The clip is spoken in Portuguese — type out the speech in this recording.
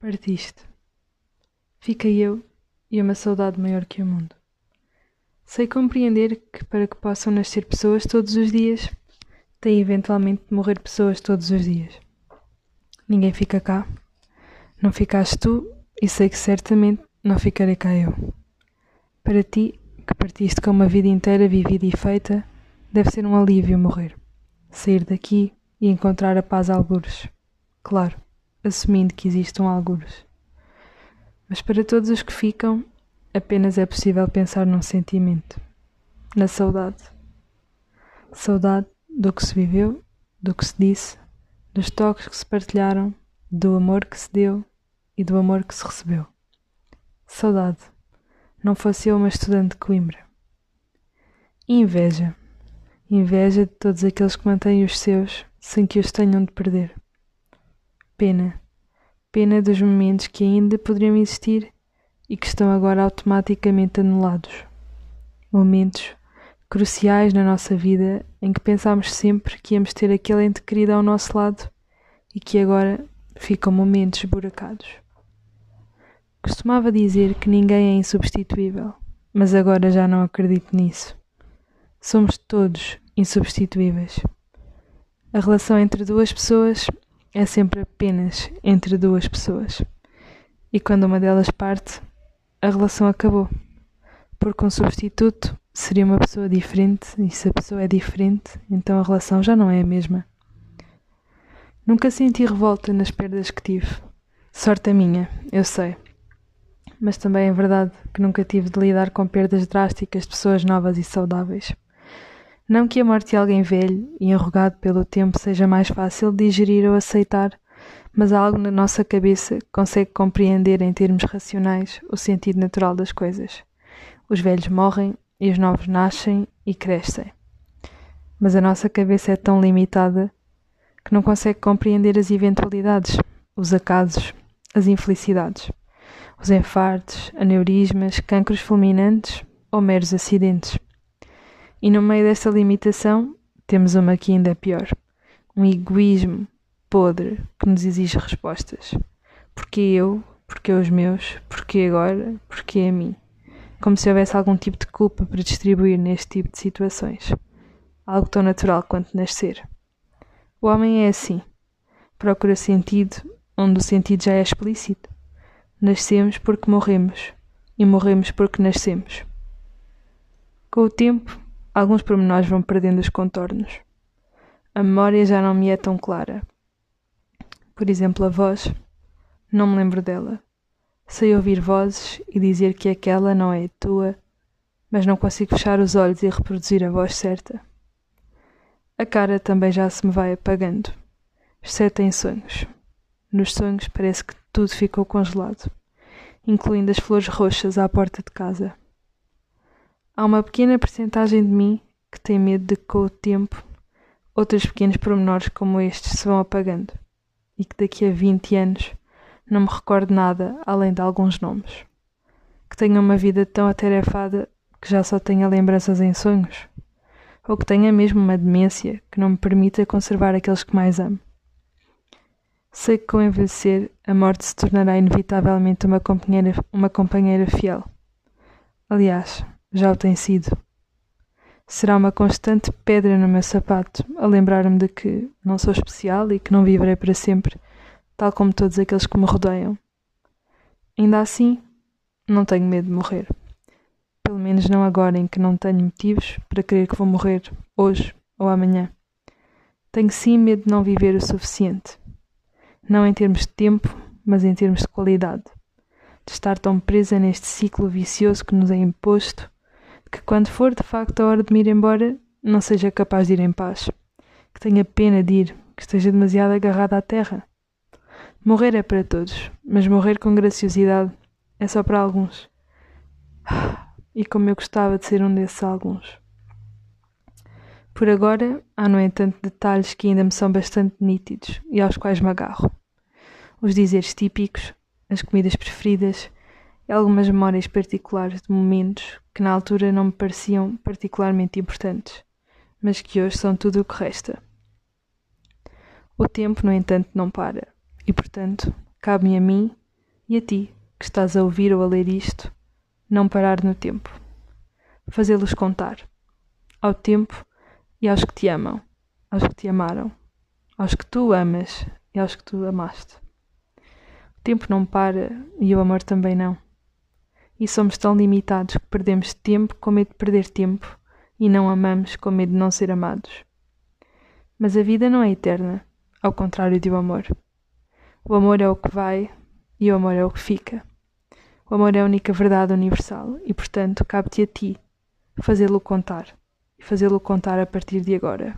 Partiste. Fica eu e uma saudade maior que o mundo. Sei compreender que para que possam nascer pessoas todos os dias, tem eventualmente de morrer pessoas todos os dias. Ninguém fica cá. Não ficaste tu e sei que certamente não ficarei cá eu. Para ti, que partiste com uma vida inteira vivida e feita, deve ser um alívio morrer. Sair daqui e encontrar a paz a algures. Claro assumindo que existam algures. Mas para todos os que ficam, apenas é possível pensar num sentimento, na saudade. Saudade do que se viveu, do que se disse, dos toques que se partilharam, do amor que se deu e do amor que se recebeu. Saudade, não fosse eu uma estudante de Coimbra. Inveja, inveja de todos aqueles que mantêm os seus sem que os tenham de perder. Pena. Pena dos momentos que ainda poderiam existir e que estão agora automaticamente anulados. Momentos cruciais na nossa vida em que pensámos sempre que íamos ter aquele ente querido ao nosso lado e que agora ficam momentos buracados. Costumava dizer que ninguém é insubstituível, mas agora já não acredito nisso. Somos todos insubstituíveis. A relação entre duas pessoas é sempre apenas entre duas pessoas. E quando uma delas parte, a relação acabou. Porque um substituto seria uma pessoa diferente, e se a pessoa é diferente, então a relação já não é a mesma. Nunca senti revolta nas perdas que tive. Sorte a minha, eu sei. Mas também é verdade que nunca tive de lidar com perdas drásticas de pessoas novas e saudáveis. Não que a morte de alguém velho e enrugado pelo tempo seja mais fácil de digerir ou aceitar, mas algo na nossa cabeça consegue compreender em termos racionais o sentido natural das coisas. Os velhos morrem e os novos nascem e crescem. Mas a nossa cabeça é tão limitada que não consegue compreender as eventualidades, os acasos, as infelicidades, os enfartes, aneurismas, cancros fulminantes ou meros acidentes. E no meio desta limitação, temos uma que ainda é pior: um egoísmo podre que nos exige respostas. Porque eu? Porque os meus? Porque agora? Porque a mim? Como se houvesse algum tipo de culpa para distribuir neste tipo de situações. Algo tão natural quanto nascer. O homem é assim. Procura sentido onde o sentido já é explícito. Nascemos porque morremos e morremos porque nascemos. Com o tempo, alguns pormenores vão perdendo os contornos. A memória já não me é tão clara. Por exemplo, a voz. Não me lembro dela. Sei ouvir vozes e dizer que aquela não é tua, mas não consigo fechar os olhos e reproduzir a voz certa. A cara também já se me vai apagando, exceto em sonhos. Nos sonhos parece que tudo ficou congelado, incluindo as flores roxas à porta de casa. Há uma pequena percentagem de mim que tem medo de que, com o tempo, outros pequenos pormenores como estes se vão apagando e que daqui a 20 anos não me recordo nada além de alguns nomes. Que tenha uma vida tão atarefada que já só tenha lembranças em sonhos. Ou que tenha mesmo uma demência que não me permita conservar aqueles que mais amo. Sei que com envelhecer a morte se tornará inevitavelmente uma companheira, uma companheira fiel. Aliás, já o tem sido. Será uma constante pedra no meu sapato a lembrar-me de que não sou especial e que não viverei para sempre, tal como todos aqueles que me rodeiam. Ainda assim, não tenho medo de morrer. Pelo menos não agora em que não tenho motivos para crer que vou morrer hoje ou amanhã. Tenho sim medo de não viver o suficiente. Não em termos de tempo, mas em termos de qualidade. De estar tão presa neste ciclo vicioso que nos é imposto que quando for de facto a hora de me ir embora, não seja capaz de ir em paz, que tenha pena de ir, que esteja demasiado agarrada à terra. Morrer é para todos, mas morrer com graciosidade é só para alguns. E como eu gostava de ser um desses alguns. Por agora, há no entanto detalhes que ainda me são bastante nítidos e aos quais me agarro. Os dizeres típicos, as comidas preferidas algumas memórias particulares de momentos que na altura não me pareciam particularmente importantes, mas que hoje são tudo o que resta. O tempo, no entanto, não para, e portanto, cabe-me a mim, E a ti, que estás a ouvir ou a ler isto, não parar no tempo. Fazê-los contar. Ao tempo e aos que te amam, aos que te amaram, aos que tu amas e aos que tu amaste. O tempo não para e o amor também não. E somos tão limitados que perdemos tempo com medo de perder tempo e não amamos com medo de não ser amados. Mas a vida não é eterna, ao contrário do amor. O amor é o que vai e o amor é o que fica. O amor é a única verdade universal e, portanto, cabe-te a ti fazê-lo contar e fazê-lo contar a partir de agora.